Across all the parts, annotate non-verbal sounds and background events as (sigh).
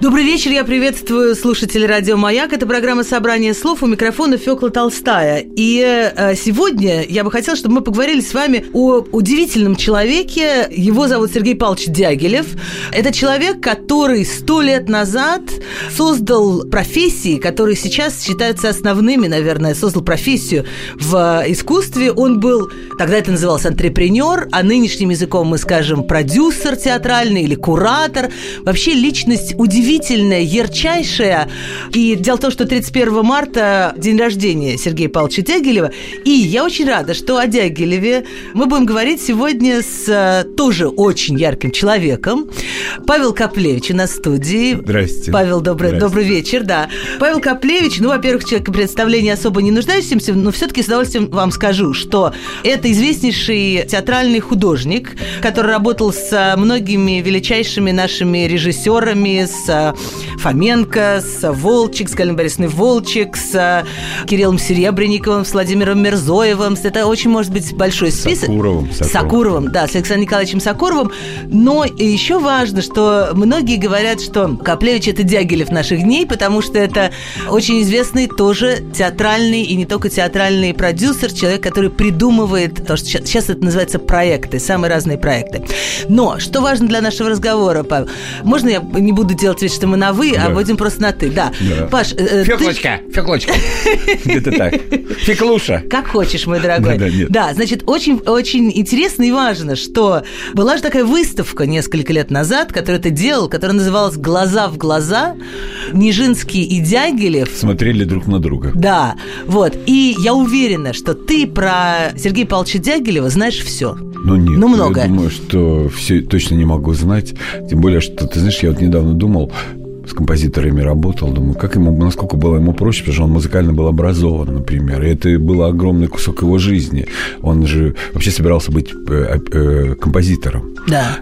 Добрый вечер, я приветствую слушателей радио «Маяк». Это программа «Собрание слов» у микрофона Фёкла Толстая. И э, сегодня я бы хотела, чтобы мы поговорили с вами о удивительном человеке. Его зовут Сергей Павлович Дягилев. Это человек, который сто лет назад создал профессии, которые сейчас считаются основными, наверное, создал профессию в искусстве. Он был, тогда это называлось антрепренер, а нынешним языком мы скажем продюсер театральный или куратор. Вообще личность удивительная удивительная, ярчайшая. И дело в том, что 31 марта день рождения Сергея Павловича Дягилева. И я очень рада, что о Дягилеве мы будем говорить сегодня с э, тоже очень ярким человеком. Павел Коплевич на студии. Здрасте. Павел, добрый, Здрасте. добрый вечер, да. Павел Коплевич, ну, во-первых, человек представления особо не нуждающимся, но все-таки с удовольствием вам скажу, что это известнейший театральный художник, который работал с многими величайшими нашими режиссерами, с Фоменко, с Волчек, с Галиной Борисовной Волчек, с Кириллом Серебренниковым, с Владимиром Мирзоевым. Это очень может быть большой список. Сакуровым. Сакуровым, Сакуровым да, с Александром Николаевичем Сакуровым. Но еще важно, что многие говорят, что Каплевич – это Дягилев наших дней, потому что это очень известный тоже театральный и не только театральный продюсер, человек, который придумывает то, что сейчас это называется проекты, самые разные проекты. Но что важно для нашего разговора, Павел? Можно я не буду делать вид, что мы на «вы», а да. а будем просто на «ты». Да. да. Паш, э, Феклочка, ты... Феклочка. (laughs) Это так. Феклуша. Как хочешь, мой дорогой. Да, нет. да, значит, очень, очень интересно и важно, что была же такая выставка несколько лет назад, которую ты делал, которая называлась «Глаза в глаза». Нижинский и Дягилев. Смотрели друг на друга. Да, вот. И я уверена, что ты про Сергея Павловича Дягилева знаешь все. Ну нет, ну, много. я думаю, что все точно не могу знать. Тем более, что, ты знаешь, я вот недавно думал, с композиторами работал, думаю, как ему, насколько было ему проще, потому что он музыкально был образован, например, и это был огромный кусок его жизни. Он же вообще собирался быть э, э, композитором. Да.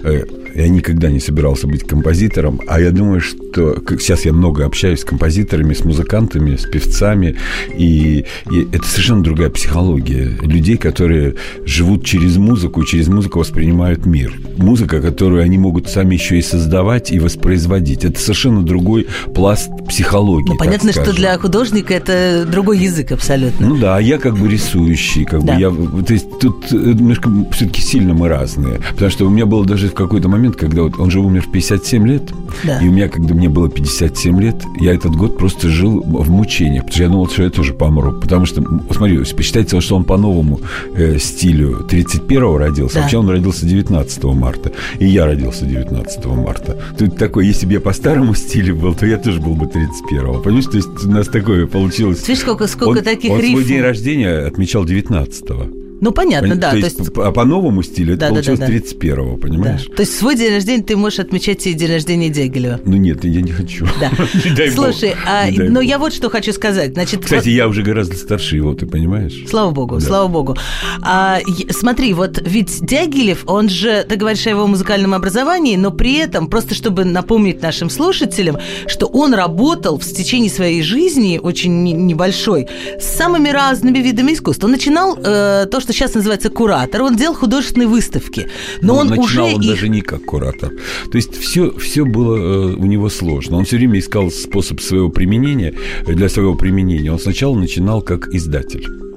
Э, я никогда не собирался быть композитором, а я думаю, что как сейчас я много общаюсь с композиторами, с музыкантами, с певцами, и, и это совершенно другая психология людей, которые живут через музыку, через музыку воспринимают мир. Музыка, которую они могут сами еще и создавать и воспроизводить. Это совершенно другой пласт психологии. Ну, понятно, что для художника это другой язык абсолютно. Ну да, а я как бы рисующий, как да. бы я, то есть тут немножко все-таки сильно мы разные, потому что у меня было даже в какой-то момент, когда вот он же умер в 57 лет, да. и у меня, когда мне было 57 лет, я этот год просто жил в мучениях, потому что я думал, что я тоже помру, потому что, смотри, посчитайте, что он по новому э, стилю 31-го родился, да. вообще он родился 19 марта, и я родился 19 марта. Тут такой, если бы я по старому стилю был, то я тоже был бы 31-го. Понимаешь, то есть у нас такое получилось. Видишь, сколько, сколько он, таких он рифм. свой день рождения отмечал 19-го. Ну, понятно, да. То, то есть, есть... А по новому стилю это да, получилось да, да, 31-го, понимаешь? Да. То есть свой день рождения ты можешь отмечать и день рождения Дягилева. Ну нет, я не хочу. Да. (laughs) Слушай, а, но я вот что хочу сказать. Значит, Кстати, вот... я уже гораздо старше его, ты понимаешь? Слава богу, да. слава богу. А, смотри, вот ведь Дягилев, он же, ты говоришь о его музыкальном образовании, но при этом, просто чтобы напомнить нашим слушателям, что он работал в течение своей жизни, очень небольшой, с самыми разными видами искусства. Он начинал э, то, что сейчас называется куратор, он делал художественные выставки. Но ну, он начинал уже он их... даже не как куратор. То есть все, все было э, у него сложно. Он все время искал способ своего применения, для своего применения. Он сначала начинал как издатель.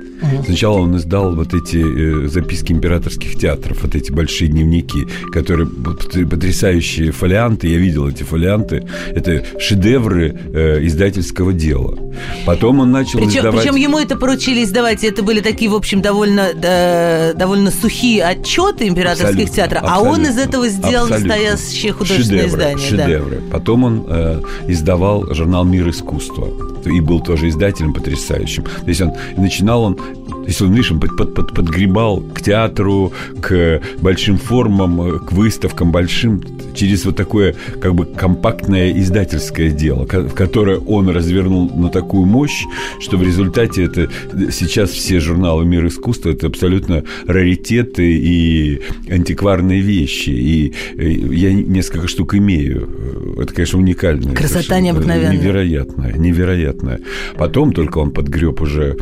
Сначала он издал вот эти э, записки императорских театров, вот эти большие дневники, которые потрясающие фолианты. Я видел эти фолианты. Это шедевры э, издательского дела. Потом он начал причем, издавать... Причем ему это поручили издавать. Это были такие, в общем, довольно, да, довольно сухие отчеты императорских абсолютно, театров. А он из этого сделал абсолютно. настоящее художественное шедевры, издание. Шедевры. Да. Потом он э, издавал журнал «Мир искусства». И был тоже издателем потрясающим. То есть он начинал он То есть он, видишь, он под, под, под, подгребал к театру, к большим формам, к выставкам большим через вот такое как бы компактное издательское дело, которое он развернул на такую мощь, что в результате это сейчас все журналы «Мир искусства» это абсолютно раритеты и антикварные вещи. И я несколько штук имею. Это, конечно, уникальное. Красота необыкновенная. Невероятная, невероятная. Потом только он подгреб уже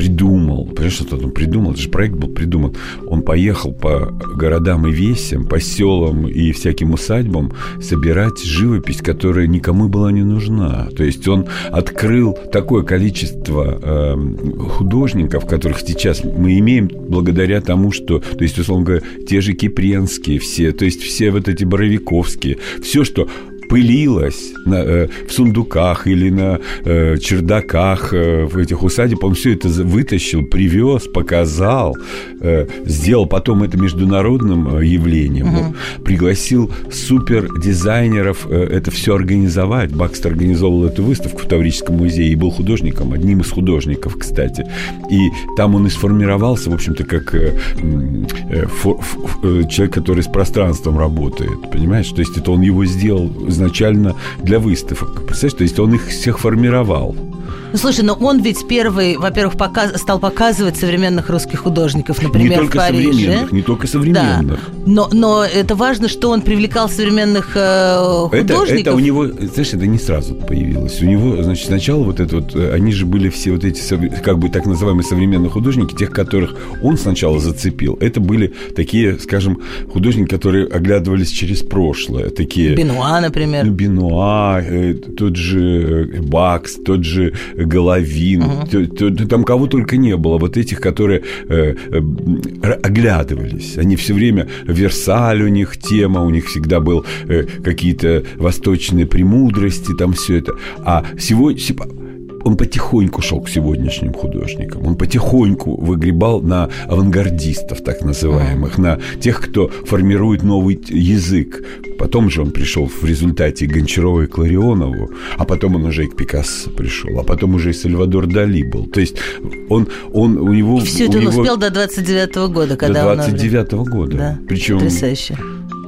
придумал, понимаешь, что он придумал, это же проект был придуман. Он поехал по городам и весям, по селам и всяким усадьбам собирать живопись, которая никому была не нужна. То есть он открыл такое количество э, художников, которых сейчас мы имеем благодаря тому, что, то есть, условно говоря, те же Кипренские все, то есть все вот эти Боровиковские, все, что пылилось на, э, в сундуках или на э, чердаках э, в этих усадеб. Он все это вытащил, привез, показал, э, сделал потом это международным э, явлением. Угу. пригласил супер дизайнеров э, это все организовать. Бакстер организовал эту выставку в Таврическом музее и был художником, одним из художников, кстати. И там он и сформировался, в общем-то, как э, э, фо, э, человек, который с пространством работает, понимаешь? То есть это он его сделал изначально для выставок. Представляешь, то есть он их всех формировал. Ну, слушай, но он ведь первый, во-первых, показ, стал показывать современных русских художников, например, не только в Париже. Современных, не только современных. Да. Но, но это важно, что он привлекал современных э, художников. Это, это у него, знаешь, это не сразу появилось. У него, значит, сначала вот это вот, э, они же были все вот эти, как бы так называемые современные художники, тех, которых он сначала зацепил. Это были такие, скажем, художники, которые оглядывались через прошлое. Такие... Бенуа, например. Ну, Бенуа, э, тот же э, Бакс, тот же Головин, там кого только не было, вот этих, которые э, э, оглядывались. Они все время, Версаль у них тема, у них всегда был э, какие-то восточные премудрости, там все это. А сегодня он потихоньку шел к сегодняшним художникам. Он потихоньку выгребал на авангардистов, так называемых, на тех, кто формирует новый язык. Потом же он пришел в результате к Гончарову и Кларионову, а потом он уже и к Пикассо пришел, а потом уже и Сальвадор Дали был. То есть он, он у него... И все это он него... успел до 29-го года, когда до 29-го года. Да, Причем... Потрясающе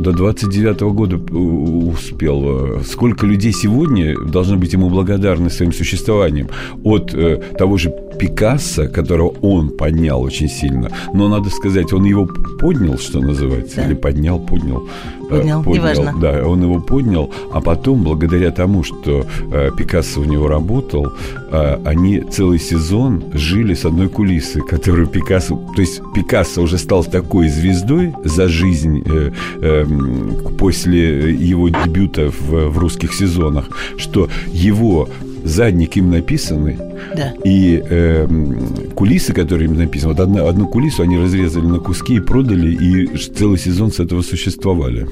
до 29 -го года успел. Сколько людей сегодня должны быть ему благодарны своим существованием? От э, того же Пикассо, которого он поднял очень сильно, но надо сказать, он его поднял, что называется, да. или поднял, поднял. Э, поднял, поднял неважно. Да, он его поднял, а потом, благодаря тому, что э, Пикассо у него работал, они целый сезон жили с одной кулисы, которую Пикассо... То есть Пикассо уже стал такой звездой за жизнь э, э, после его дебюта в, в русских сезонах, что его задник им написанный, да. и э, кулисы, которые им написаны, вот одна, одну кулису они разрезали на куски и продали, и целый сезон с этого существовали.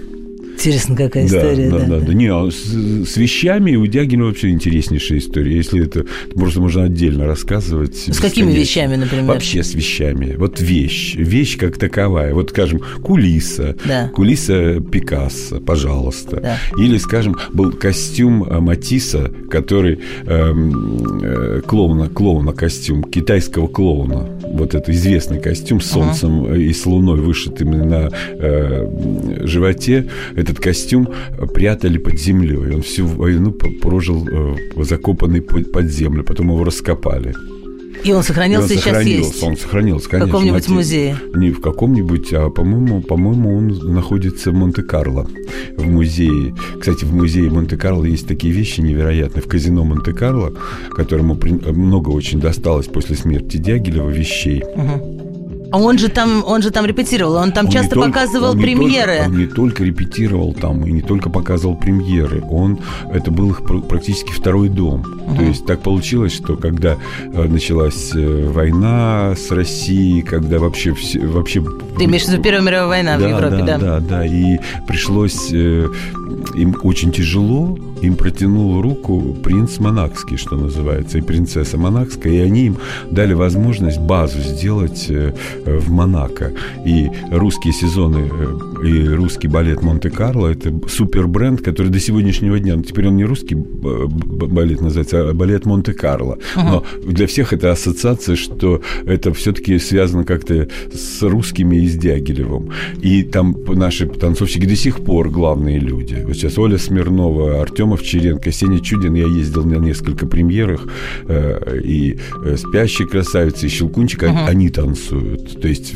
Интересно, какая история. Да, да, да. да. Не, а с, с вещами у Дягина вообще интереснейшая история. Если это просто можно отдельно рассказывать. С какими вещами, например? Вообще с вещами. Вот вещь. Вещь как таковая. Вот, скажем, кулиса. Да. Кулиса Пикассо, пожалуйста. Да. Или, скажем, был костюм э, Матисса, который эм, э, клоуна, клоуна костюм, китайского клоуна. Вот это известный костюм с солнцем uh-huh. и с луной вышитым на э, животе. Это этот костюм прятали под землей. Он всю войну прожил э, закопанный под землю, потом его раскопали. И он сохранился и, он сейчас есть? Он сохранился, конечно. В каком-нибудь музее? Не в каком-нибудь, а, по-моему, по-моему, он находится в Монте-Карло, в музее. Кстати, в музее Монте-Карло есть такие вещи невероятные. В казино Монте-Карло, которому много очень досталось после смерти Дягилева вещей, угу а он же там, он же там репетировал, он там он часто только, показывал он премьеры. Не только, он не только репетировал там и не только показывал премьеры, он это был их практически второй дом. Угу. То есть так получилось, что когда э, началась э, война с Россией, когда вообще все, вообще ты имеешь в виду Первая мировая война да, в Европе, да? Да, да, да. И пришлось э, им очень тяжело, им протянул руку принц Монакский, что называется, и принцесса Монакская, и они им дали возможность базу сделать э, в Монако. И русские сезоны и русский балет Монте-Карло. Это супер бренд, который до сегодняшнего дня, ну, теперь он не русский балет называется, а балет Монте-Карло. Но для всех это ассоциация, что это все-таки связано как-то с русскими и с Дягилевым. И там наши танцовщики до сих пор главные люди. Вот сейчас Оля Смирнова, Артем Овчаренко, Сеня Чудин. Я ездил на несколько премьерах. Э, и э, «Спящие красавицы», и «Щелкунчик», uh-huh. они танцуют. То есть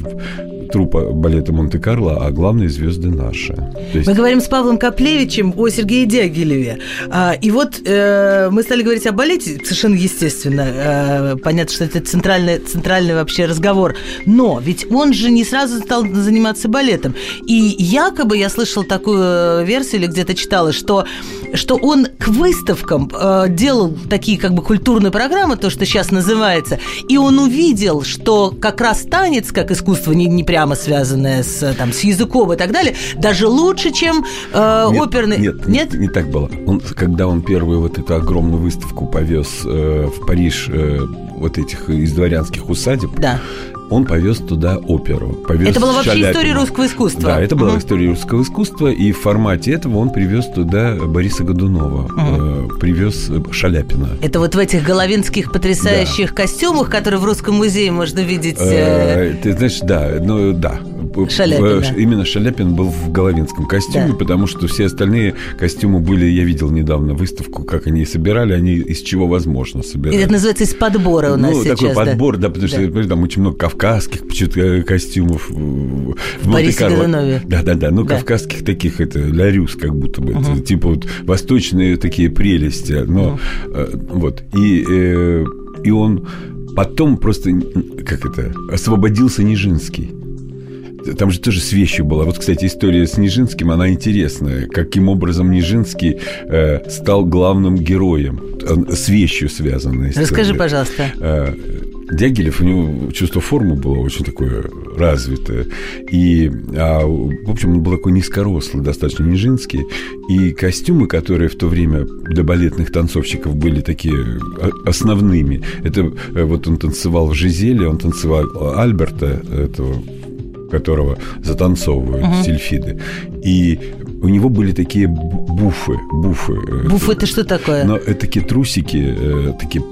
трупа балета Монте-Карло, а главные звезды наши. есть... Мы говорим с Павлом Коплевичем о Сергее Дягилеве. А, и вот э, мы стали говорить о балете, совершенно естественно. Э, понятно, что это центральный, центральный вообще разговор. Но ведь он же не сразу стал заниматься балетом. И якобы я слышал такую версию или где-то читала, что, что он к выставкам э, делал такие как бы культурные программы, то, что сейчас называется, и он увидел, что как раз танец, как искусство, не, не прямо связанное с, там, с языком и так далее, даже лучше, чем э, нет, оперный... Нет, нет, не, не так было. Он, когда он первую вот эту огромную выставку повез э, в Париж э, вот этих из дворянских усадеб, да он повез туда оперу. Повез это была вообще Шаляпина. история русского искусства. Да, это была угу. история русского искусства, и в формате этого он привез туда Бориса Годунова, угу. э, привез Шаляпина. Это вот в этих головинских потрясающих да. костюмах, которые в Русском музее можно видеть. Э... Э, ты знаешь, да, ну да, Шаляпин, да. именно Шаляпин был в головинском костюме, да. потому что все остальные костюмы были, я видел недавно выставку, как они собирали, они из чего возможно собирали. Это называется из подбора у нас ну, сейчас. такой подбор, да, да потому что да. там очень много кавказских э, костюмов. В, в Борисе Годунове. Да, да, да, ну да. кавказских таких, это ларюс как будто бы, угу. типа вот восточные такие прелести, но угу. э, вот, и, э, и он потом просто, как это, освободился Нижинский. Там же тоже с вещью была. Вот, кстати, история с Нижинским, она интересная. Каким образом Нижинский э, стал главным героем. С вещью связанной. Расскажи, пожалуйста. Э, Дягилев, у него чувство формы было очень такое развитое. И, а, в общем, он был такой низкорослый, достаточно нижинский. И костюмы, которые в то время для балетных танцовщиков были такие а, основными, это э, вот он танцевал в Жизеле, он танцевал Альберта, этого которого затанцовывают угу. сильфиды. И у него были такие буфы. Буфы. Э, буфы это что такое? Но это такие трусики, э, такие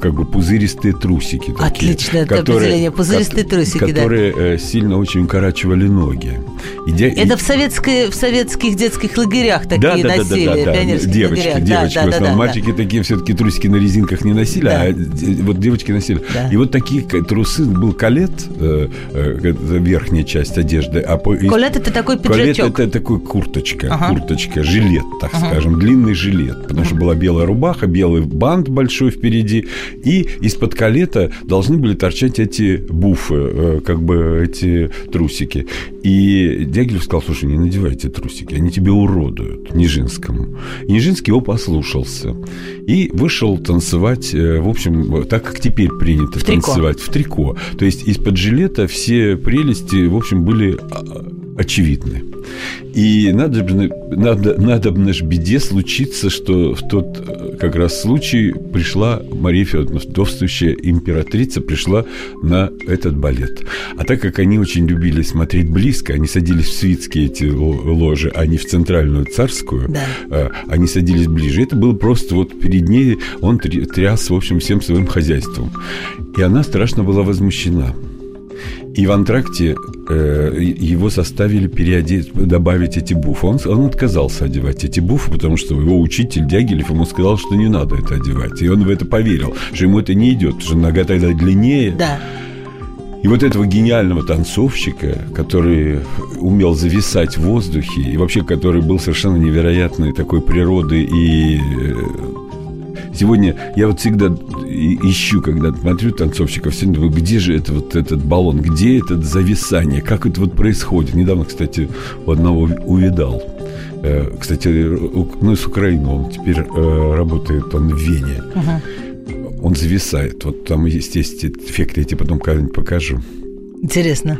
как бы пузыристые трусики. Такие, Отличное которые, определение. Пузыристые ко- трусики, Которые да. Э, сильно очень укорачивали ноги. И де... Это в, советской, в советских детских лагерях такие да, да, носили. Да, да, да, да. Девочки, лагерях. девочки да, основном. Да, да, Мальчики да. такие все-таки трусики на резинках не носили, да. а вот девочки носили. Да. И вот такие трусы, был колет, э, э, верхняя часть одежды. А по, колет это такой пиджачок. Колет это такой курточка, ага. курточка, жилет, так ага. скажем, длинный жилет. Потому ага. что была белая рубаха, белый бант большой впереди, и из-под калета должны были торчать эти буфы, э, как бы эти трусики. И Дягилев сказал, слушай, не надевай эти трусики, они тебе уродуют, Нижинскому. И Нижинский его послушался. И вышел танцевать, э, в общем, так, как теперь принято в танцевать, трико. в трико. То есть из-под жилета все прелести, в общем, были а, очевидны. И надо, надо, надо наш беде случиться, что в тот э, как раз случай пришла Мария Федоровна, вдовствующая императрица, пришла на этот балет. А так как они очень любили смотреть близко, они садились в свитские эти ложи, а не в центральную царскую, да. А, они садились ближе. Это было просто вот перед ней он тряс, в общем, всем своим хозяйством. И она страшно была возмущена. И в антракте э, его составили переодеть, добавить эти буфы. Он, он отказался одевать эти буфы, потому что его учитель Дягилев ему сказал, что не надо это одевать. И он в это поверил, что ему это не идет, что нога тогда длиннее. Да. И вот этого гениального танцовщика, который умел зависать в воздухе, и вообще который был совершенно невероятной такой природы и э, Сегодня я вот всегда ищу, когда смотрю танцовщиков, всегда думаю, где же это вот этот баллон, где это зависание, как это вот происходит. Недавно, кстати, у одного увидал. Э, кстати, ну, из Украины он теперь э, работает, он в Вене. Угу. Он зависает. Вот там есть, есть эффекты, я тебе потом когда-нибудь покажу. Интересно.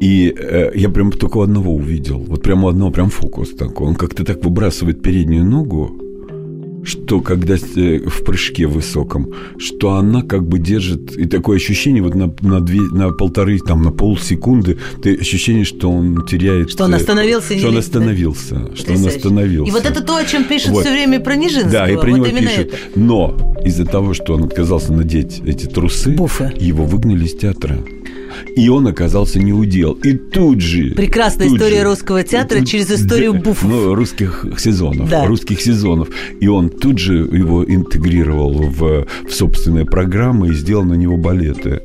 И э, я прям только у одного увидел. Вот прямо у одного прям фокус такой. Он как-то так выбрасывает переднюю ногу, что когда э, в прыжке высоком, что она как бы держит, и такое ощущение вот на, на, две, на полторы, там, на полсекунды, ты ощущение, что он теряет... Что он остановился. Что он остановился, да. что он остановился. И вот это то, о чем пишут вот. все время про Нижинского. Да, и про вот него пишут. Это. Но из-за того, что он отказался надеть эти трусы, Буфы. его выгнали из театра и он оказался не удел. И тут же... Прекрасная тут история же, русского театра тут, через историю да, буфов. Ну, русских сезонов. Да. Русских сезонов. И он тут же его интегрировал в, в собственные программы и сделал на него балеты.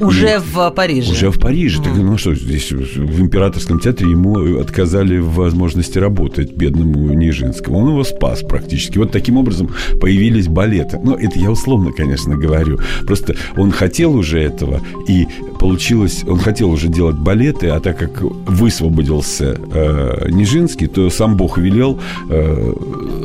Уже и, в Париже? Уже в Париже. Mm. Так, ну что, здесь в императорском театре ему отказали в возможности работать бедному Нижинскому. Он его спас практически. Вот таким образом появились балеты. Ну, это я условно, конечно, говорю. Просто он хотел уже этого, и получилось, он хотел уже делать балеты, а так как высвободился э, Нижинский, то сам Бог велел э,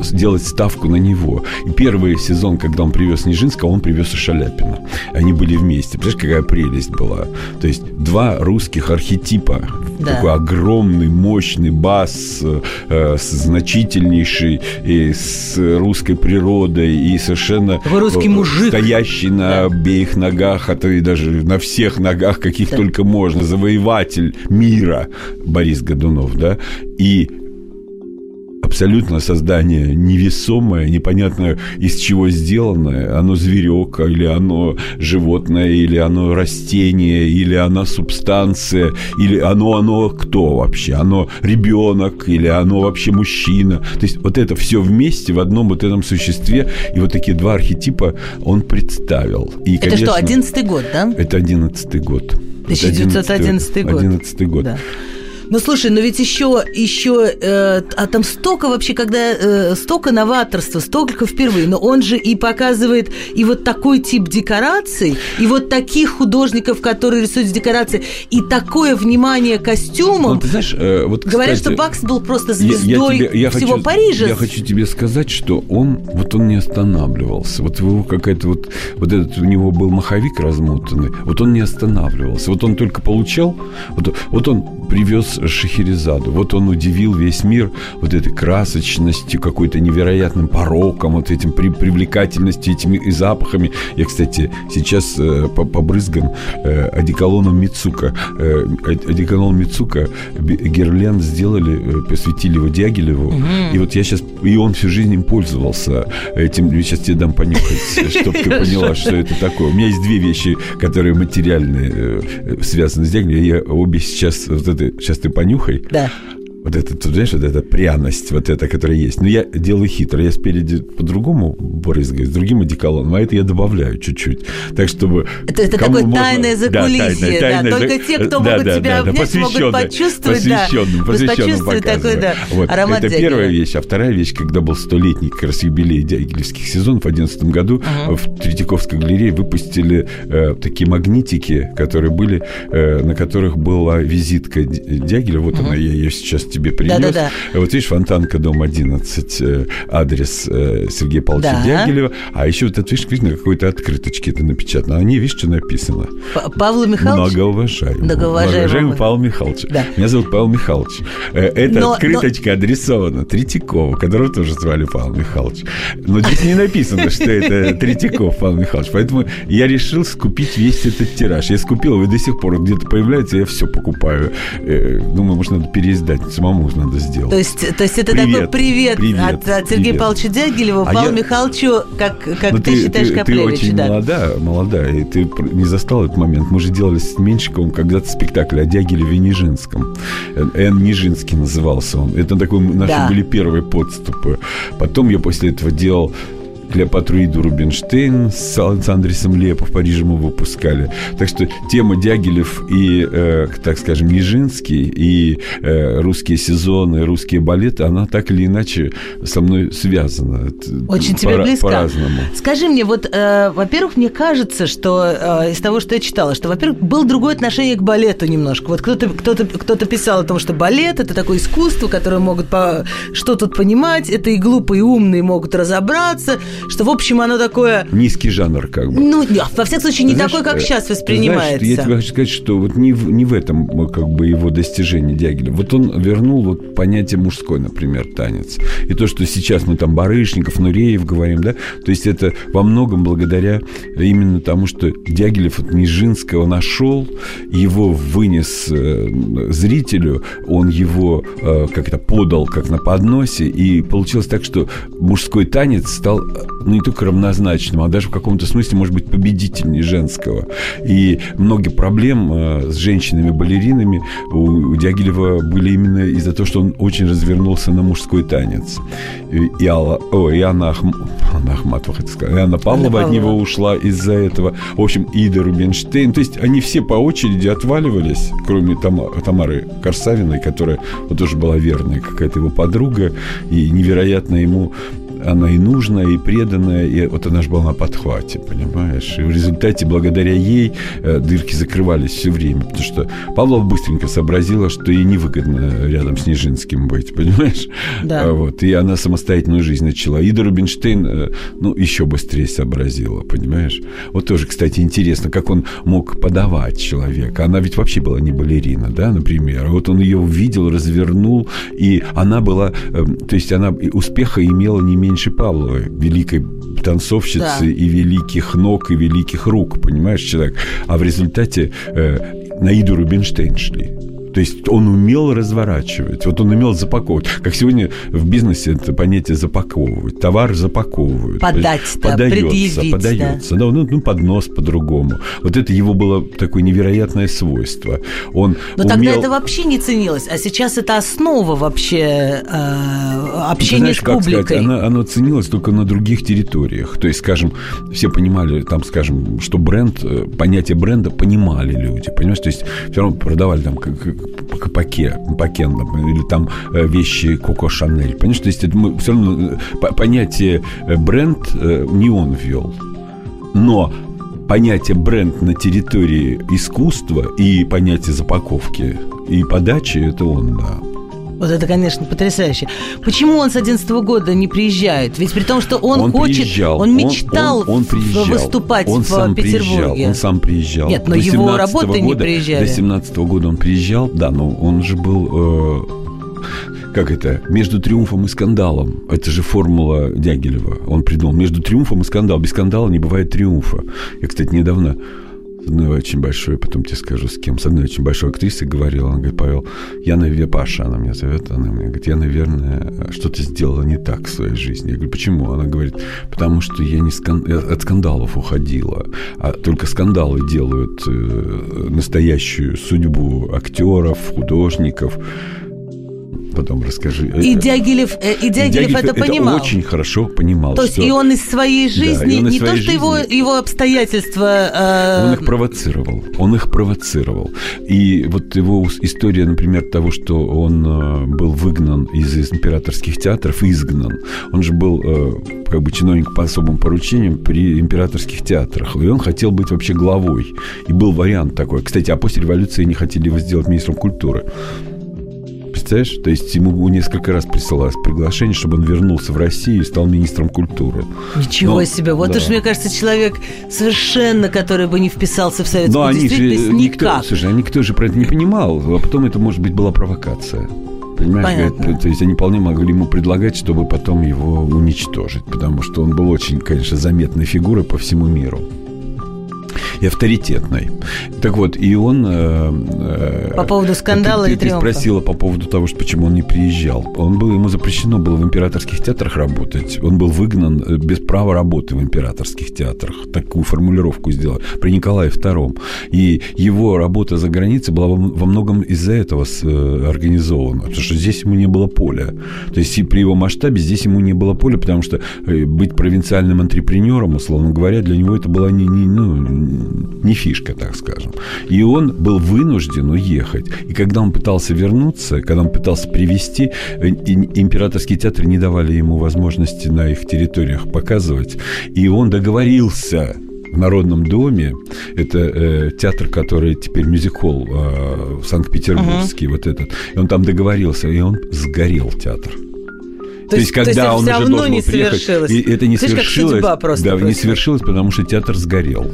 сделать ставку на него. И первый сезон, когда он привез Нижинского, он привез и Шаляпина. Они были вместе. Представляешь, какая прелесть была? То есть два русских архетипа. Да. Такой огромный, мощный бас, э, значительнейший, и с русской природой, и совершенно... Такой русский мужик. Стоящий на да. обеих ногах, а то и даже на всех ногах ногах, каких да. только можно, завоеватель мира Борис Годунов, да, и абсолютно создание невесомое, непонятно из чего сделанное. Оно зверек, или оно животное, или оно растение, или оно субстанция, или оно, оно кто вообще? Оно ребенок, или оно вообще мужчина. То есть вот это все вместе в одном вот этом существе, и вот такие два архетипа он представил. И, это конечно, что, одиннадцатый год, да? Это одиннадцатый год. 1911 год. 11 год. Да. Ну слушай, но ведь еще, еще, э, а там столько вообще, когда э, столько новаторства, столько впервые, но он же и показывает и вот такой тип декораций, и вот таких художников, которые рисуют декорации, и такое внимание костюмам. Ну, ты знаешь, э, вот, Говорят, что Бакс был просто звездой я, я тебе, я всего хочу, Парижа. Я хочу тебе сказать, что он, вот он не останавливался. Вот его какая-то вот, вот этот у него был маховик размотанный, вот он не останавливался. Вот он только получал, вот, вот он привез Шахерезаду. Вот он удивил весь мир вот этой красочностью, какой-то невероятным пороком, вот этим при, привлекательностью, этими и запахами. Я, кстати, сейчас э, побрызган э, одеколоном Мицука. Э, одеколон Мицука Герлен сделали, э, посвятили его Дягилеву. Угу. И вот я сейчас, и он всю жизнь им пользовался. Этим, я сейчас тебе дам понюхать, (laughs) чтобы ты поняла, что это такое. У меня есть две вещи, которые материальные, э, связаны с Дягилевым. Я обе сейчас, вот это, сейчас ты понюхай. Да вот это, ты знаешь, вот эта пряность, вот эта, которая есть. Но я делаю хитро. Я спереди по-другому брызгаю, с другим одеколоном, а это я добавляю чуть-чуть. Так, чтобы... Это, это такое можно... тайное закулисье, да. Тайное, тайное, да. Только те, кто да, могут да, тебя да, обнять, да, могут почувствовать. Посвященным, да, посвященным такой, да, вот. аромат Это Дягилева. первая вещь. А вторая вещь, когда был столетний как раз юбилей Дягилевских сезонов в 2011 году, uh-huh. в Третьяковской галерее выпустили э, такие магнитики, которые были, э, на которых была визитка Дягилева. Вот uh-huh. она, я ее сейчас тебе принес. Да, да, да. Вот видишь, Фонтанка, дом 11, э, адрес э, Сергея Павловича да. Дягилева. А еще вот это, видишь, видно, какой-то открыточки это напечатано. А они, видишь, что написано? П Павла Михайлович? Многоуважаемый. Многоуважаемый. Многоуважаемый Павел Михайлович. Да. Меня зовут Павел Михайлович. Э, эта но, открыточка но... адресована Третьякову, которого тоже звали Павел Михайлович. Но здесь не написано, что это Третьяков Павел Михайлович. Поэтому я решил скупить весь этот тираж. Я скупил его и до сих пор где-то появляется, я все покупаю. Думаю, может, надо переиздать самому надо сделать. То есть, то есть это привет, такой привет, привет от, от Сергея привет. Павловича Дягилева а Павлу я... Михайловичу, как, как ты, ты считаешь, ты, Ты очень да. молода, молода, и ты не застал этот момент. Мы же делали с Меньшиковым когда-то спектакль о Дягилеве Нижинском. Н. Нижинский назывался он. Это такой, наши да. были первые подступы. Потом я после этого делал Клеопатру Иду Рубинштейн с Александрисом Лепо в Париже мы выпускали. Так что тема Дягилев и, э, так скажем, Нижинский, и э, русские сезоны, русские балеты, она так или иначе со мной связана. Очень тебе близко. По-разному. Скажи мне, вот, э, во-первых, мне кажется, что э, из того, что я читала, что, во-первых, было другое отношение к балету немножко. Вот кто-то кто -то, кто -то писал о том, что балет – это такое искусство, которое могут по... что тут понимать, это и глупые, и умные могут разобраться – что, в общем, оно такое... Низкий жанр, как бы. Ну, во всяком случае, не знаешь, такой, как сейчас воспринимается. Знаешь, я тебе хочу сказать, что вот не в, не в этом как бы его достижение Дягилева. Вот он вернул вот понятие мужской, например, танец. И то, что сейчас мы там Барышников, Нуреев говорим, да, то есть это во многом благодаря именно тому, что Дягилев от Нижинского нашел, его вынес э, зрителю, он его э, как это подал как на подносе, и получилось так, что мужской танец стал ну, не только равнозначным, а даже в каком-то смысле, может быть, победительнее женского. И многие проблем э, с женщинами-балеринами у, у Дягилева были именно из-за того, что он очень развернулся на мужской танец. И, и, Алла, о, и Анна, Ахм, Анна Ахматова, хотел сказать, и Анна Павлова Анна от него ушла из-за этого. В общем, Ида Рубинштейн. То есть они все по очереди отваливались, кроме Там, Тамары Корсавиной, которая вот тоже была верная какая-то его подруга и невероятно ему она и нужная, и преданная, и вот она же была на подхвате, понимаешь? И в результате, благодаря ей, э, дырки закрывались все время, потому что Павлов быстренько сообразила, что ей невыгодно рядом с Нижинским быть, понимаешь? Да. А вот, и она самостоятельную жизнь начала. Ида Рубинштейн, э, ну, еще быстрее сообразила, понимаешь? Вот тоже, кстати, интересно, как он мог подавать человека. Она ведь вообще была не балерина, да, например. Вот он ее увидел, развернул, и она была, э, то есть она успеха имела не меньше меньше Павловой, великой танцовщицы да. и великих ног, и великих рук, понимаешь, человек. А в результате э, на Иду Рубинштейн шли. То есть он умел разворачивать, вот он умел запаковывать. Как сегодня в бизнесе это понятие запаковывать. Товар запаковывают. Подать, да, подается, подается. Да. Да, ну, ну, поднос по-другому. Вот это его было такое невероятное свойство. Он Но умел... тогда это вообще не ценилось, а сейчас это основа вообще э, общения знаешь, с публикой. Как сказать, она, оно ценилось только на других территориях. То есть, скажем, все понимали, там, скажем, что бренд, э, понятие бренда понимали люди, понимаешь? То есть все равно продавали там Паке, Пакен, или там э, вещи Коко Шанель. Понимаешь, то есть это мы все равно э, понятие э, бренд не он ввел. Но понятие бренд на территории искусства и понятие запаковки и подачи это он, да. Вот это, конечно, потрясающе. Почему он с 11 года не приезжает? Ведь при том, что он, он хочет, приезжал, он мечтал он, он, он приезжал, выступать он в сам Петербурге. Приезжал, он сам приезжал. Нет, но его работы года, не приезжали. До 17 года он приезжал, да, но он же был... Э, как это, между триумфом и скандалом. Это же формула Дягилева. Он придумал между триумфом и скандалом. Без скандала не бывает триумфа. Я, кстати, недавно одной очень большой, потом тебе скажу с кем, с одной очень большой актрисой говорила, она говорит, Павел, я, наверное, Паша, она меня зовет, она мне говорит, я, наверное, что-то сделала не так в своей жизни. Я говорю, почему? Она говорит, потому что я не скан... от скандалов уходила, а только скандалы делают э, настоящую судьбу актеров, художников, потом расскажи. И Дягилев, э, и Дягилев, Дягилев это, это понимал. очень хорошо понимал. То есть и он из своей жизни, да, не то, что жизни, его, его обстоятельства... Э... Он их провоцировал. Он их провоцировал. И вот его история, например, того, что он э, был выгнан из, из императорских театров, изгнан. Он же был э, как бы чиновник по особым поручениям при императорских театрах. И он хотел быть вообще главой. И был вариант такой. Кстати, а после революции не хотели его сделать министром культуры. Представляешь? То есть ему несколько раз присылалось приглашение, чтобы он вернулся в Россию и стал министром культуры. Ничего Но, себе. Вот да. уж, мне кажется, человек совершенно, который бы не вписался в советскую Но они же, никто, слушай, а никто же про это не понимал. А потом это, может быть, была провокация. Понимаешь, говорит, то есть они вполне могли ему предлагать, чтобы потом его уничтожить, потому что он был очень, конечно, заметной фигурой по всему миру и авторитетной. Так вот, и он... Э, по поводу скандала ты, и триумфа. Ты спросила по поводу того, что почему он не приезжал. Он был, ему запрещено было в императорских театрах работать. Он был выгнан э, без права работы в императорских театрах. Такую формулировку сделал при Николае II. И его работа за границей была во многом из-за этого э, организована. Потому что здесь ему не было поля. То есть и при его масштабе здесь ему не было поля, потому что э, быть провинциальным антрепренером, условно говоря, для него это была не, не, ну, не фишка, так скажем. И он был вынужден уехать. И когда он пытался вернуться, когда он пытался привести, э, императорские театры не давали ему возможности на их территориях показывать. И он договорился в Народном доме. Это э, театр, который теперь мюзик-холл э, в Санкт-Петербургский, uh-huh. вот этот. И он там договорился, и он сгорел театр. То, то есть, когда то есть, он уже должен был приехать, и это не Слышь, совершилось, да, просто. не совершилось, потому что театр сгорел.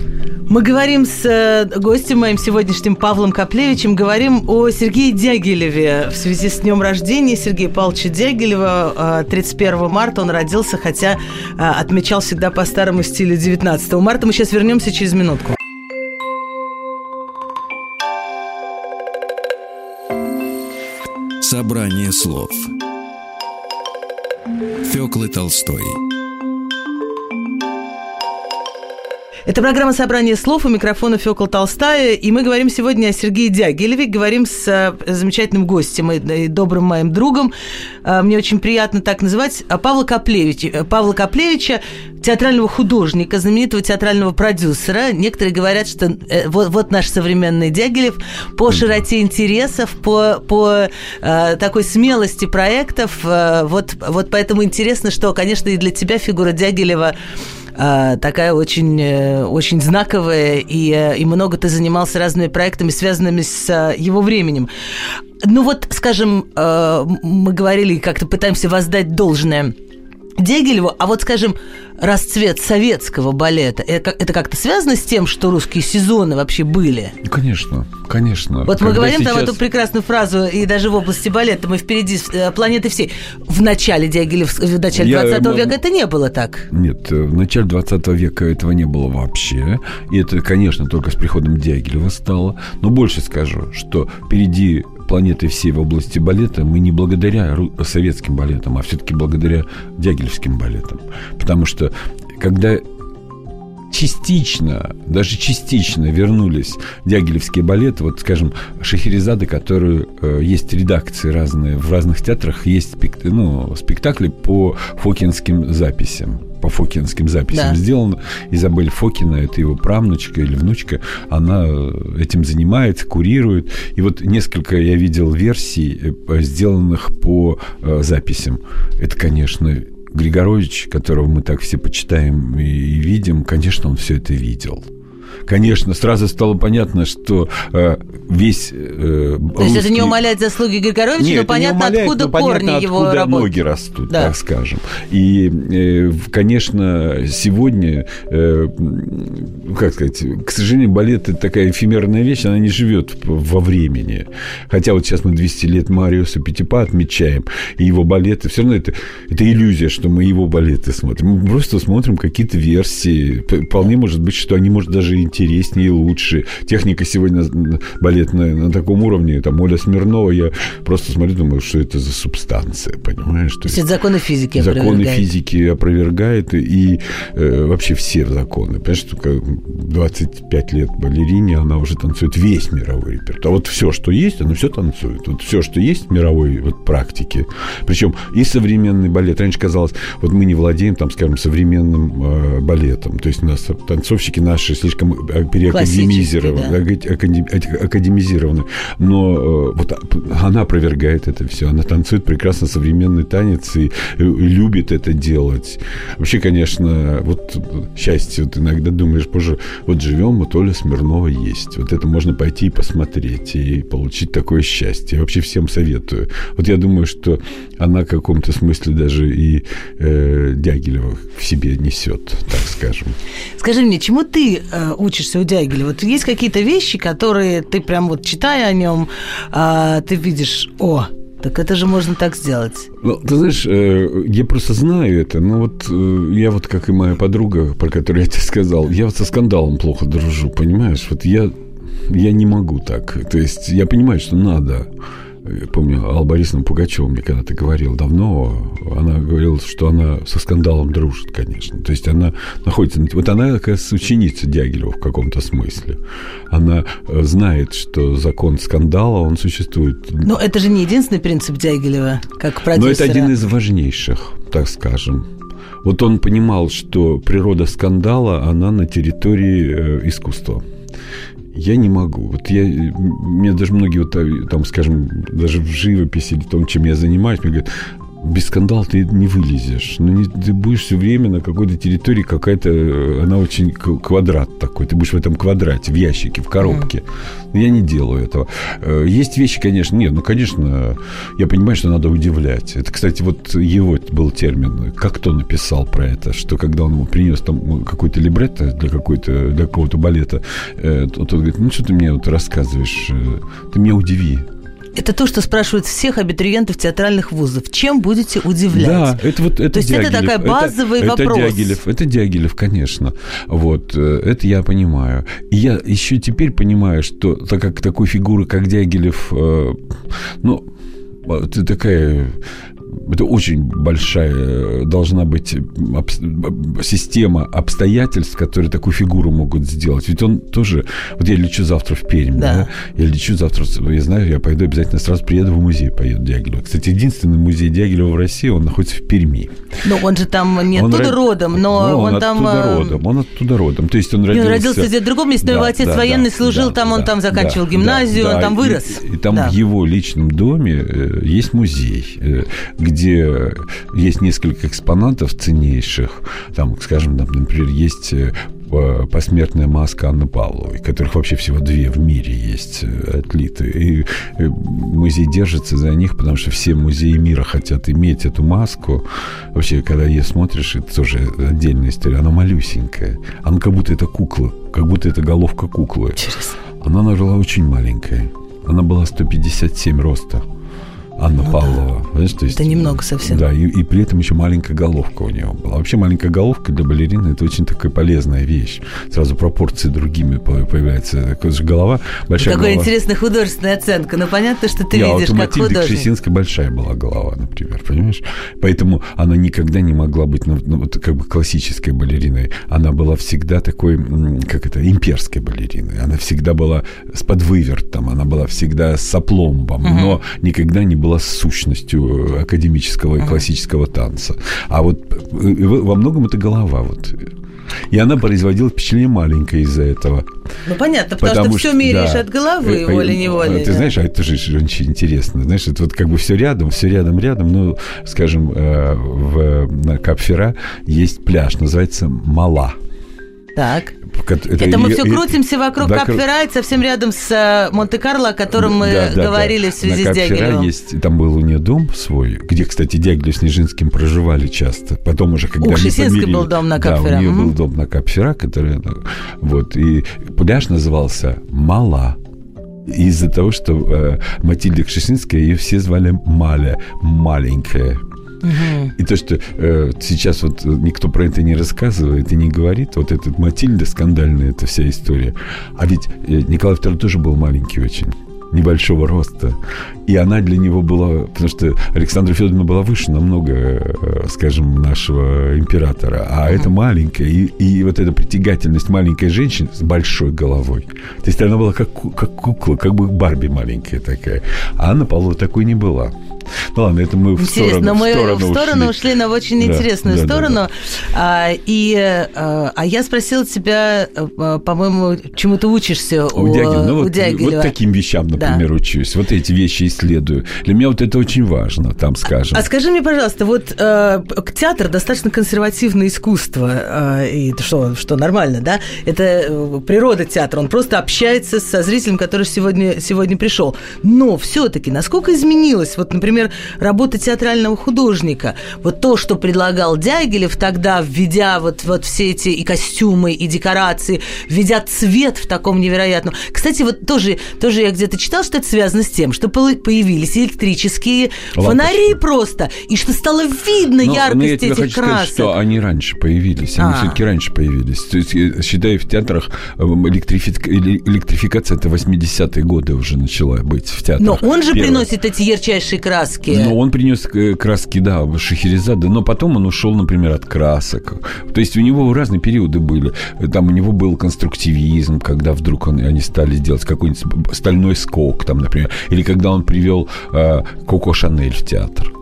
Мы говорим с э, гостем моим сегодняшним Павлом Коплевичем, говорим о Сергее Дягилеве в связи с днем рождения Сергея Павловича Дягилева. 31 э, марта он родился, хотя э, отмечал всегда по старому стилю 19 марта. Мы сейчас вернемся через минутку. Собрание слов Фёклы Толстой Это программа «Собрание слов» у микрофона Фёкла Толстая, и мы говорим сегодня о Сергее Дягилеве, говорим с э, замечательным гостем и добрым моим другом, э, мне очень приятно так называть, э, Павла Коплевича, Павла Коплевича, театрального художника, знаменитого театрального продюсера. Некоторые говорят, что вот, вот наш современный Дягилев по широте интересов, по, по такой смелости проектов. Вот, вот поэтому интересно, что, конечно, и для тебя фигура Дягилева такая очень, э, очень знаковая, и, э, и много ты занимался разными проектами, связанными с э, его временем. Ну вот, скажем, мы говорили, как-то пытаемся воздать должное Дягилеву, а вот, скажем, расцвет советского балета, это как-то связано с тем, что русские сезоны вообще были? Конечно, конечно. Вот Когда мы говорим сейчас... там эту прекрасную фразу, и даже в области балета мы впереди э, планеты всей. В начале Дягилев, в начале Я, 20 века это не было так? Нет, э, в начале 20 века этого не было вообще. И это, конечно, только с приходом Дягилева стало. Но больше скажу, что впереди планеты всей в области балета мы не благодаря советским балетам, а все-таки благодаря дягилевским балетам. Потому что когда частично, даже частично вернулись дягилевские балеты. Вот, скажем, Шахерезада, которые э, есть редакции разные, в разных театрах есть спек, ну, спектакли по фокинским записям по фокинским записям да. сделано. Изабель Фокина, это его правнучка или внучка, она этим занимается, курирует. И вот несколько я видел версий, э, сделанных по э, записям. Это, конечно, Григорович, которого мы так все почитаем и видим, конечно, он все это видел конечно, сразу стало понятно, что э, весь... Э, То русский... есть это не умаляет заслуги Григоровича, Нет, но понятно, умаляет, откуда но корни понятно, его откуда работы. ноги растут, да. так скажем. И, э, конечно, сегодня, э, как сказать, к сожалению, балет – это такая эфемерная вещь, она не живет во времени. Хотя вот сейчас мы 200 лет Мариуса Пятипа отмечаем, и его балеты, все равно это, это иллюзия, что мы его балеты смотрим. Мы просто смотрим какие-то версии. Вполне может быть, что они, может, даже интереснее, лучше. Техника сегодня балетная на таком уровне. Там Оля Смирнова, я просто смотрю, думаю, что это за субстанция, понимаешь? То, есть это законы физики Законы физики опровергает, и э, вообще все законы. Понимаешь, только 25 лет балерине, она уже танцует весь мировой репертуар. А вот все, что есть, она все танцует. Вот все, что есть в мировой вот, практике. Причем и современный балет. Раньше казалось, вот мы не владеем, там, скажем, современным э, балетом. То есть у нас танцовщики наши слишком переакадемизированы, да? академизированы. Но э, вот она опровергает это все. Она танцует прекрасно современный танец и, и любит это делать. Вообще, конечно, вот счастье. Вот иногда думаешь, боже, вот живем, вот Оля Смирнова есть. Вот это можно пойти и посмотреть, и получить такое счастье. Я вообще всем советую. Вот я думаю, что она в каком-то смысле даже и э, Дягилева в себе несет, так скажем. Скажи мне, чему ты э, учишься у Дягилева? Вот есть какие-то вещи, которые ты прям вот читая о нем, э, ты видишь, о, так это же можно так сделать. Ну, ты знаешь, э, я просто знаю это, но вот э, я вот, как и моя подруга, про которую я тебе сказал, я вот со скандалом плохо дружу, понимаешь? Вот я, я не могу так. То есть я понимаю, что надо я помню, Алла Борисовна Пугачева мне когда-то говорила давно, она говорила, что она со скандалом дружит, конечно. То есть она находится... Вот она, как раз, ученица Дягилева в каком-то смысле. Она э, знает, что закон скандала, он существует. Но это же не единственный принцип Дягилева, как продюсера. Но это один из важнейших, так скажем. Вот он понимал, что природа скандала, она на территории э, искусства. Я не могу. Вот я, мне даже многие, вот, там, скажем, даже в живописи или том, чем я занимаюсь, мне говорят, без скандала ты не вылезешь. Ну, не, ты будешь все время на какой-то территории какая-то... Э, она очень квадрат такой. Ты будешь в этом квадрате, в ящике, в коробке. Mm. Я не делаю этого. Э, есть вещи, конечно... Нет, ну, конечно, я понимаю, что надо удивлять. Это, кстати, вот его был термин. Как кто написал про это? Что когда он ему принес там какой-то либретто для, какой-то, для какого-то балета, э, тот говорит, ну, что ты мне вот рассказываешь? Ты меня удиви. Это то, что спрашивают всех абитуриентов театральных вузов. Чем будете удивлять? Да, это вот это То есть Дягилев. это такой базовый это, вопрос. Это Дягилев, это Дягилев, конечно. Вот, э, это я понимаю. И я еще теперь понимаю, что так как такой фигуры, как Дягилев, э, ну, это такая это очень большая э, должна быть об, система обстоятельств, которые такую фигуру могут сделать. Ведь он тоже... Вот я лечу завтра в Пермь, да. да? Я лечу завтра... Я знаю, я пойду обязательно сразу приеду в музей, поеду Дягилева. Кстати, единственный музей Дягилева в России, он находится в Перми. Но он же там не он оттуда ро... родом, но ну, он, он там... оттуда э, родом, он оттуда родом. То есть он родился... он родился где-то в другом месте, но да, его отец да, военный да, служил да, там, он да, там заканчивал да, гимназию, да, он там вырос. И, и там да. в его личном доме э, есть музей, где есть несколько экспонатов ценнейших. Там, скажем, там, например, есть э, посмертная маска Анны Павловой, которых вообще всего две в мире есть э, отлиты. И э, музей держится за них, потому что все музеи мира хотят иметь эту маску. Вообще, когда ее смотришь, это тоже отдельная история. Она малюсенькая. Она как будто это кукла, как будто это головка куклы. Интересно. Она, наверное, очень маленькая. Она была 157 роста. Анна ну, Павлова. Да. То есть, это немного совсем. Да, и, и при этом еще маленькая головка у нее была. Вообще маленькая головка для балерины это очень такая полезная вещь. Сразу пропорции другими появляются. Такая же голова, большая Какая голова. интересная художественная оценка. Ну, понятно, что ты Я, видишь, вот как художник. Большая была голова, например, понимаешь? Поэтому она никогда не могла быть ну, ну, вот, как бы классической балериной. Она была всегда такой, как это, имперской балериной. Она всегда была с подвывертом, она была всегда с опломбом, угу. но никогда не была была сущностью академического и классического танца. А вот э, во многом это голова. Вот. И она производила впечатление маленькое из-за этого. Ну, понятно, потому, потому что, что все меряешь да, от головы э, волей-неволей. Ты да. знаешь, а это же очень интересно. Знаешь, это вот как бы все рядом, все рядом-рядом. Ну, скажем, э, в, на Капфера есть пляж, называется Мала. Так. Это, это мы все крутимся вокруг да, Капферайт, совсем рядом с э, Монте-Карло, о котором мы да, да, говорили да. в связи На с Дягилевым. есть, там был у нее дом свой, где, кстати, Дягилев с Нижинским проживали часто. Потом уже, когда У Шесинской был дом на Капфера. Да, у нее был дом на Капфера, который, ну, вот, и пляж назывался Мала из-за того, что э, Матильда Кшесинская, ее все звали Маля, маленькая. Угу. И то, что э, сейчас вот никто про это не рассказывает и не говорит, вот этот Матильда скандальная, эта вся история. А ведь э, Николай II тоже был маленький очень небольшого роста. И она для него была... Потому что Александра Федоровна была выше намного, э, скажем, нашего императора. А mm-hmm. это маленькая. И, и вот эта притягательность маленькой женщины с большой головой. То есть она была как, как кукла, как бы Барби маленькая такая. А Анна Павлова такой не была. Ну ладно, это мы в сторону, мы в сторону, в сторону ушли. ушли на очень да, интересную да, сторону. Да, да. А, и, а, а я спросила тебя, а, по-моему, чему ты учишься у, у Дягилева. Ну, у вот, Дягилева. вот таким вещам, например, да. учусь. Вот эти вещи исследую. Для меня вот это очень важно, там, скажем. А, а скажи мне, пожалуйста, вот э, театр достаточно консервативное искусство, э, и что, что нормально, да? Это э, природа театра, он просто общается со зрителем, который сегодня, сегодня пришел. Но все-таки, насколько изменилось, вот, например, например, работа театрального художника. Вот то, что предлагал Дягилев тогда, введя вот, вот все эти и костюмы, и декорации, введя цвет в таком невероятном. Кстати, вот тоже, тоже я где-то читал, что это связано с тем, что появились электрические Лампочки. фонари просто, и что стало видно но, яркость но я тебе этих хочу красок. Сказать, что они раньше появились, они а. все-таки раньше появились. То есть, э, считаю, в театрах эм, электрифи... электрификация это 80-е годы уже начала быть в театрах. Но он же Первое. приносит эти ярчайшие краски краски. Ну, он принес э, краски, да, Шахерезада, но потом он ушел, например, от красок. То есть у него разные периоды были. Там у него был конструктивизм, когда вдруг он, они стали делать какой-нибудь стальной скок, там, например. Или когда он привел э, Коко Шанель в театр.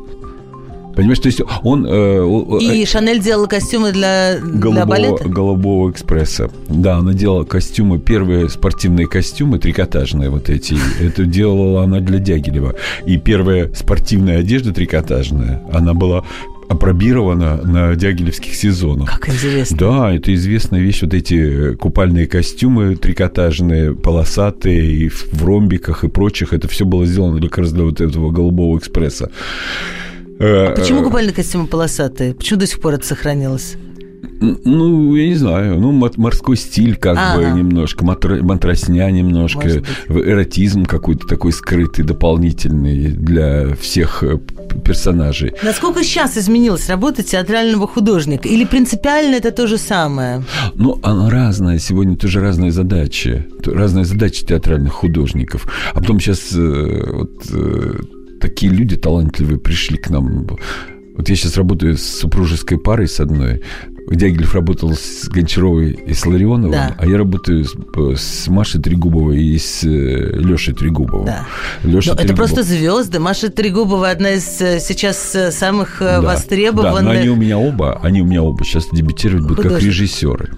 Понимаешь, то есть он... Э, и э, Шанель делала костюмы для, голубого, для балета? Голубого экспресса. Да, она делала костюмы, первые спортивные костюмы, трикотажные вот эти. Это делала она для Дягилева. И первая спортивная одежда трикотажная, она была опробирована на дягилевских сезонах. Как интересно. Да, это известная вещь. Вот эти купальные костюмы трикотажные, полосатые, и в ромбиках и прочих. Это все было сделано как раз для вот этого «Голубого экспресса». А почему купальные костюмы полосатые? Почему до сих пор это сохранилось? Ну, я не знаю, ну, морской стиль как ага. бы немножко, матросня немножко, эротизм какой-то такой скрытый, дополнительный для всех э, персонажей. Насколько сейчас изменилась работа театрального художника? Или принципиально это то же самое? Ну, она разная. Сегодня тоже разные задачи. Разные задачи театральных художников. А потом сейчас э, вот э, такие люди талантливые пришли к нам. Вот я сейчас работаю с супружеской парой с одной. Дягилев работал с Гончаровой и с Ларионовым, да. а я работаю с, с Машей Трегубовой и с э, Лешей Трегубовым. Да. Леша это просто звезды. Маша Трегубова одна из э, сейчас э, самых да. востребованных. Да, но они у меня оба, они у меня оба сейчас дебютировать будут как режиссеры.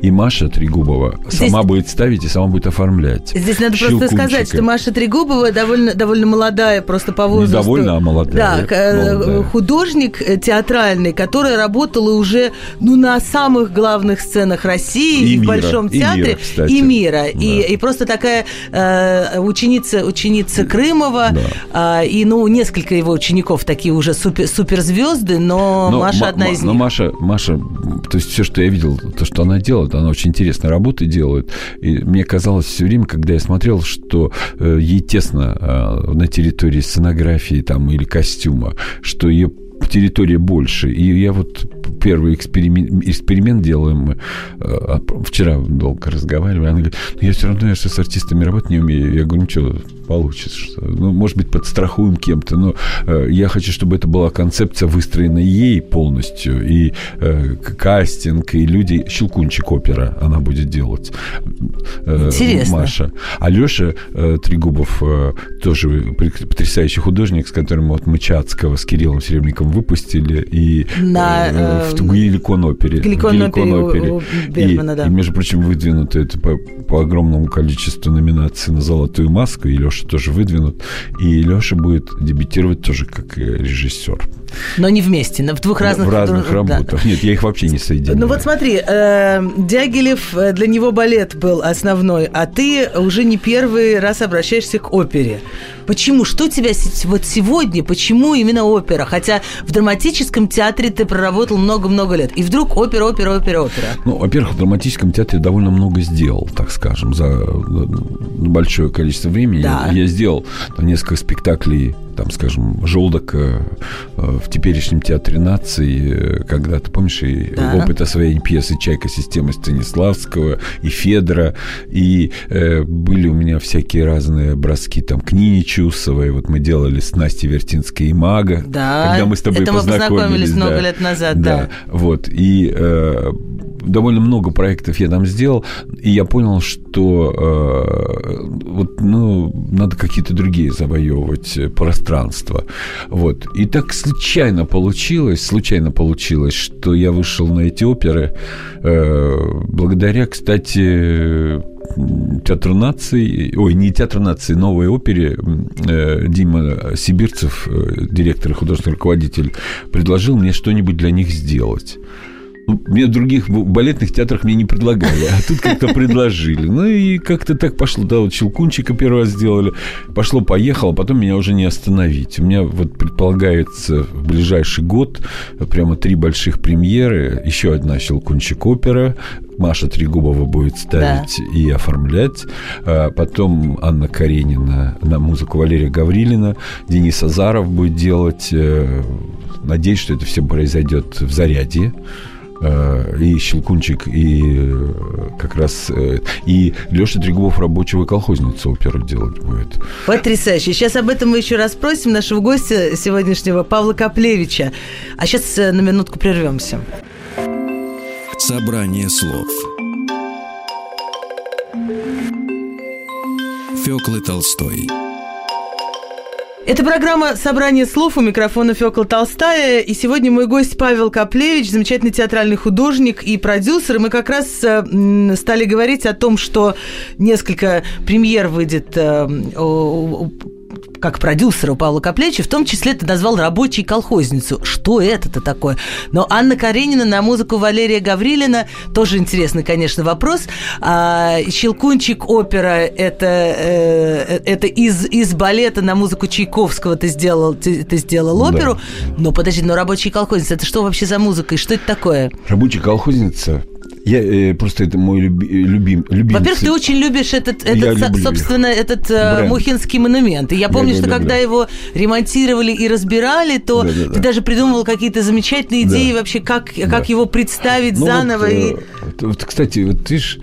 И Маша Трегубова Здесь... сама будет ставить и сама будет оформлять. Здесь надо просто сказать, что Маша Трегубова довольно, довольно молодая, просто по возрасту. Не довольно, а молодая. Да, э, молодая. художник э, театральный, который работала уже ну, на самых главных сценах России и, и мира, в Большом театре, и мира. И, мира. Да. и, и просто такая э, ученица, ученица Крымова, да. э, и ну, несколько его учеников такие уже супер, суперзвезды, но, но Маша одна из но них. Но Маша, Маша, то есть все, что я видел, то, что она делает, она очень интересные работы делает. И мне казалось все время, когда я смотрел, что э, ей тесно э, на территории сценографии там, или костюма, что ее территория больше. И я вот первый эксперимент, эксперимент делаем мы. Э, вчера долго разговаривали. Она говорит, ну, я все равно я с артистами работать не умею. Я говорю, ничего, получится. Что, ну, может быть, подстрахуем кем-то. Но э, я хочу, чтобы это была концепция, выстроена ей полностью. И э, кастинг, и люди... Щелкунчик опера она будет делать. Э, Интересно. Маша. А Леша э, Трегубов э, тоже потрясающий художник, с которым вот мы Чацкого с Кириллом Серебренником выпустили. И, На... Э, в Геликон опере. Геликон опере. Бергмана, и, да. и, между прочим, выдвинуто это по, по огромному количеству номинаций на «Золотую маску», и Леша тоже выдвинут. И Леша будет дебютировать тоже как режиссер. Но не вместе, в двух разных... В разных работах. Да. Нет, я их вообще не соединяю. Ну вот смотри, э, Дягилев, э, для него балет был основной, а ты уже не первый раз обращаешься к опере. Почему? Что тебя вот сегодня, почему именно опера? Хотя в драматическом театре ты проработал много-много лет. И вдруг опера, опера, опера, опера. Ну, во-первых, в драматическом театре довольно много сделал, так скажем, за э, большое количество времени. Да. Я сделал несколько спектаклей там, скажем, желудок э, в теперешнем театре нации, э, когда, ты помнишь, и да. опыт освоения пьесы «Чайка» системы Станиславского, и Федора, и э, были у меня всякие разные броски, там, к Нине Чусовой, вот мы делали с Настей Вертинской и Мага, да, когда мы с тобой это познакомились. мы познакомились много лет назад, да. да. Вот, и э, довольно много проектов я там сделал, и я понял, что э, вот, ну, надо какие-то другие завоевывать пространства. Вот. И так случайно получилось, случайно получилось, что я вышел на эти оперы э, благодаря, кстати, Театр наций, ой, не Театр наций, новой опере э, Дима Сибирцев, э, директор и художественный руководитель, предложил мне что-нибудь для них сделать. Мне других балетных театрах мне не предлагали, а тут как-то предложили. Ну и как-то так пошло. Да, вот Щелкунчика первый раз сделали. Пошло-поехало, потом меня уже не остановить. У меня вот предполагается в ближайший год прямо три больших премьеры. Еще одна Щелкунчик опера. Маша Трегубова будет ставить да. и оформлять. А потом Анна Каренина на музыку Валерия Гаврилина. Денис Азаров будет делать. Э, надеюсь, что это все произойдет в заряде. Э, и Щелкунчик, и э, как раз э, и Леша Трегубов рабочего колхозницу оперу делать будет. Потрясающе. Сейчас об этом мы еще раз спросим нашего гостя сегодняшнего Павла Каплевича. А сейчас на минутку прервемся. Собрание слов Фёклы Толстой Это программа «Собрание слов» у микрофона Фёкла Толстая. И сегодня мой гость Павел Каплевич, замечательный театральный художник и продюсер. И мы как раз э, стали говорить о том, что несколько премьер выйдет э, как продюсера у Павла Коплечи, в том числе ты назвал рабочей колхозницу. Что это-то такое? Но Анна Каренина на музыку Валерия Гаврилина, тоже интересный, конечно, вопрос. А, Щелкунчик опера, это, э, это из, из балета на музыку Чайковского ты сделал, ты, ты сделал оперу. Да. Но подожди, но рабочая колхозница, это что вообще за музыка и что это такое? Рабочая колхозница я э, просто это мой люби, любим, любимый. Во-первых, ты очень любишь этот, этот со, собственно, этот э, Бренд. Мухинский монумент. И я помню, я что когда его ремонтировали и разбирали, то да, да, ты да. даже придумывал какие-то замечательные идеи да. вообще, как, да. как его представить ну, заново. Вот, и... вот, кстати, вот ты ж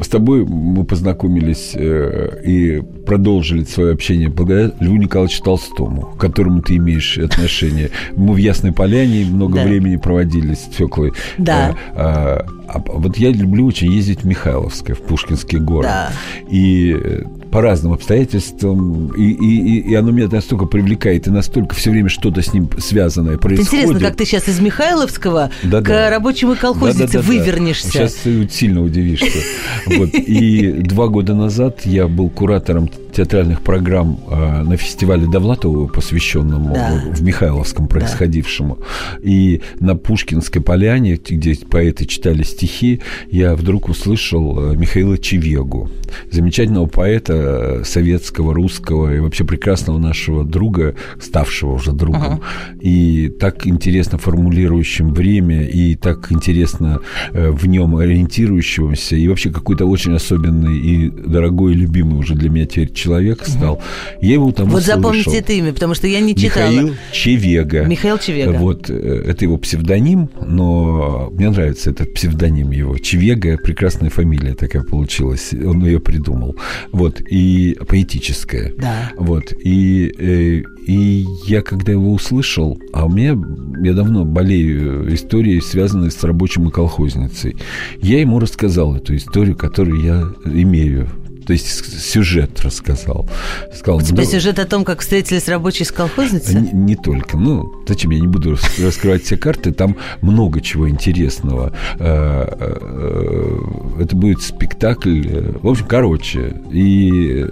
с тобой мы познакомились э, и продолжили свое общение благодаря Льву Николаевичу Толстому, к которому ты имеешь отношение. Мы в Ясной Поляне много да. времени проводили с Феклой. Да. Э, а, а, вот я люблю очень ездить в Михайловское, в Пушкинский город. Да. И э, по разным обстоятельствам, и, и, и оно меня настолько привлекает, и настолько все время что-то с ним связанное происходит. Интересно, как ты сейчас из Михайловского да, к да. рабочему колхознице да, да, да, вывернешься. Сейчас ты сильно удивишься. Вот. И два года назад я был куратором театральных программ э, на фестивале Довлатова, посвященному да. в Михайловском происходившему. Да. И на Пушкинской поляне, где поэты читали стихи, я вдруг услышал э, Михаила Чевегу, замечательного поэта э, советского, русского и вообще прекрасного нашего друга, ставшего уже другом. Ага. И так интересно формулирующим время, и так интересно э, в нем ориентирующегося, и вообще какой-то очень особенный и дорогой и любимый уже для меня теперь человек стал. Угу. Я его там Вот запомните это имя, потому что я не читала. Михаил Чевега. Михаил Чевега. Вот, э, это его псевдоним, но мне нравится этот псевдоним его. Чевега, прекрасная фамилия такая получилась. Он ее придумал. Вот, и поэтическая. Да. Вот, и, э, и я когда его услышал, а у меня, я давно болею историей, связанной с рабочим и колхозницей, я ему рассказал эту историю, которую я имею то есть сюжет рассказал. Сказал, У тебя ну, сюжет о том, как встретились рабочие с колхозницей? Не, не только. Ну, зачем я не буду раскрывать все карты, там много чего интересного. Э, э, это будет спектакль, э, в общем, короче. И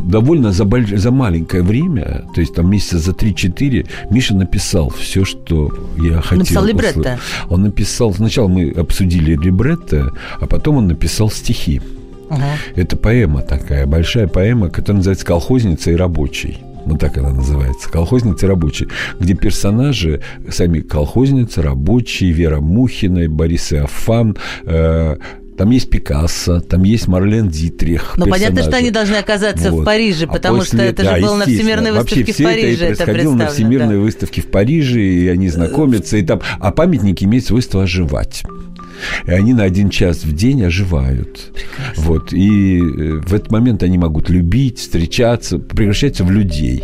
довольно за, больш... за маленькое время, то есть там месяца за 3-4, Миша написал все, что я хотел. Написал либретто? Он написал... Сначала мы обсудили либретто, а потом он написал стихи. Угу. Это поэма такая, большая поэма, которая называется «Колхозница и рабочий». Вот так она называется. Колхозница и рабочий. Где персонажи, сами колхозницы, рабочие, Вера Мухина, Борис Иофан, э, там есть Пикассо, там есть Марлен Дитрих. Ну, понятно, что они должны оказаться вот. в Париже, а потому а после, что это да, же было на Всемирной выставке Вообще, в Париже. Это, это происходило на Всемирной да. выставке в Париже, и они знакомятся, и там... А памятники имеют свойство оживать. И они на один час в день оживают. Прекрасно. Вот. И э, в этот момент они могут любить, встречаться, превращаться в людей.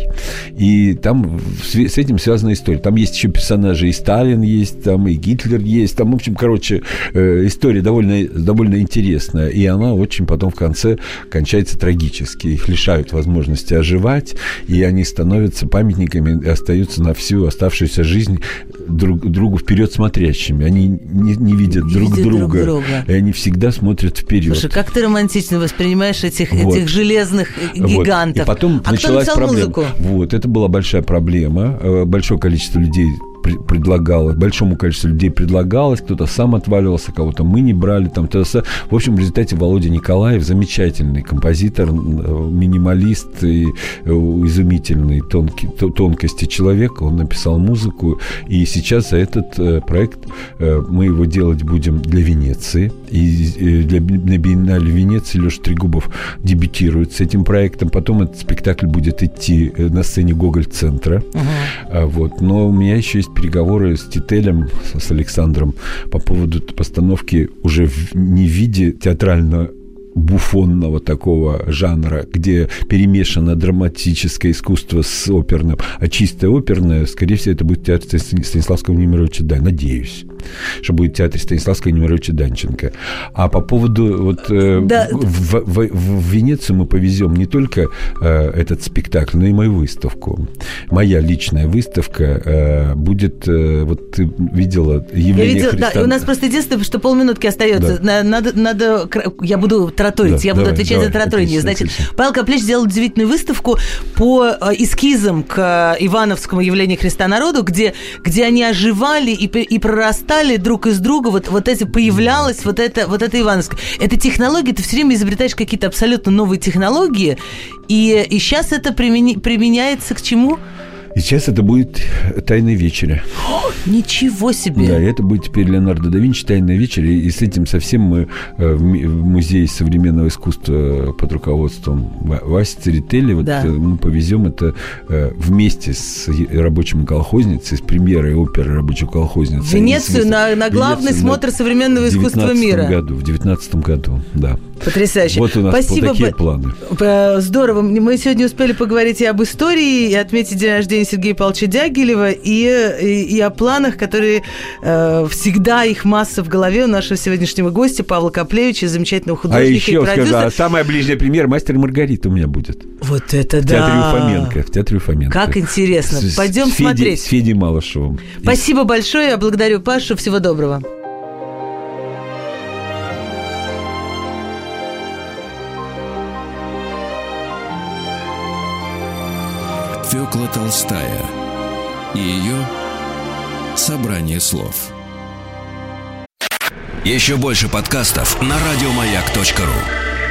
И там с этим связана история. Там есть еще персонажи, и Сталин есть, там и Гитлер есть. Там, в общем, короче, э, история довольно, довольно интересная. И она очень потом в конце кончается трагически. Их лишают возможности оживать, и они становятся памятниками и остаются на всю оставшуюся жизнь друг другу вперед смотрящими. Они не, не видят друг друг друга, друг друга. И они всегда смотрят вперед. Слушай, как ты романтично воспринимаешь этих, вот. этих железных гигантов. Вот. И потом а началась кто проблема. Музыку? Вот, это была большая проблема. Э, большое количество людей предлагалось, большому количеству людей предлагалось, кто-то сам отваливался, кого-то мы не брали. Там, то, в общем, в результате Володя Николаев, замечательный композитор, э, минималист и э, изумительный тонкий, тонкости человека, он написал музыку, и сейчас за этот э, проект мы его делать будем для Венеции. И для, на Биеннале Венеции Леша Трегубов дебютирует с этим проектом. Потом этот спектакль будет идти на сцене Гоголь-центра. Uh-huh. Вот. Но у меня еще есть переговоры с Тителем, с Александром по поводу постановки уже в, не в виде театрального буфонного такого жанра, где перемешано драматическое искусство с оперным, а чистое оперное, скорее всего, это будет театр Станиславского Немировича, да, надеюсь. Что будет в театре Станиславского Немировича Данченко. А по поводу вот э, да. в, в, в Венецию мы повезем не только э, этот спектакль, но и мою выставку. Моя личная выставка э, будет, э, вот ты видела явление я видела, Христа. Да, и у нас просто единственное, что полминутки остается. Да. Надо, надо, я буду тараторить, да, я буду давай, отвечать давай, за тараторение. Значит, отлично. Павел Каплич сделал удивительную выставку по э, эскизам к Ивановскому явлению Христа народу, где, где они оживали и, и прорастали друг из друга. Вот, вот эти появлялось вот это, вот это Ивановское. Это технология, ты все время изобретаешь какие-то абсолютно новые технологии, и, и сейчас это примени, применяется к чему? И сейчас это будет «Тайная вечеря». О, ничего себе! Да, это будет теперь Леонардо да Винчи «Тайная вечеря». И с этим совсем мы э, в Музее современного искусства под руководством Васи Церетели вот, да. Э, мы повезем это э, вместе с рабочим колхозницей, с премьерой оперы «Рабочая колхозница». В Венецию, на, на главный Венецию, смотр на, современного искусства мира. Году, в девятнадцатом году, да. Потрясающе. Вот у нас Спасибо. Вот такие планы. Здорово. Мы сегодня успели поговорить и об истории, и отметить день рождения Сергея Павловича Дягилева, и, и, и о планах, которые э, всегда их масса в голове у нашего сегодняшнего гостя Павла Каплевича, замечательного художника а еще и продюсера. Скажу, а самая ближняя премьера «Мастер Маргарита» у меня будет. Вот это в да. Театре Уфоменко. В Театре Уфоменко. Как интересно. Пойдем с смотреть. С Федей Малышевым. Спасибо большое. Я благодарю Пашу. Всего доброго. Фёкла Толстая и ее собрание слов. Еще больше подкастов на радиомаяк.ру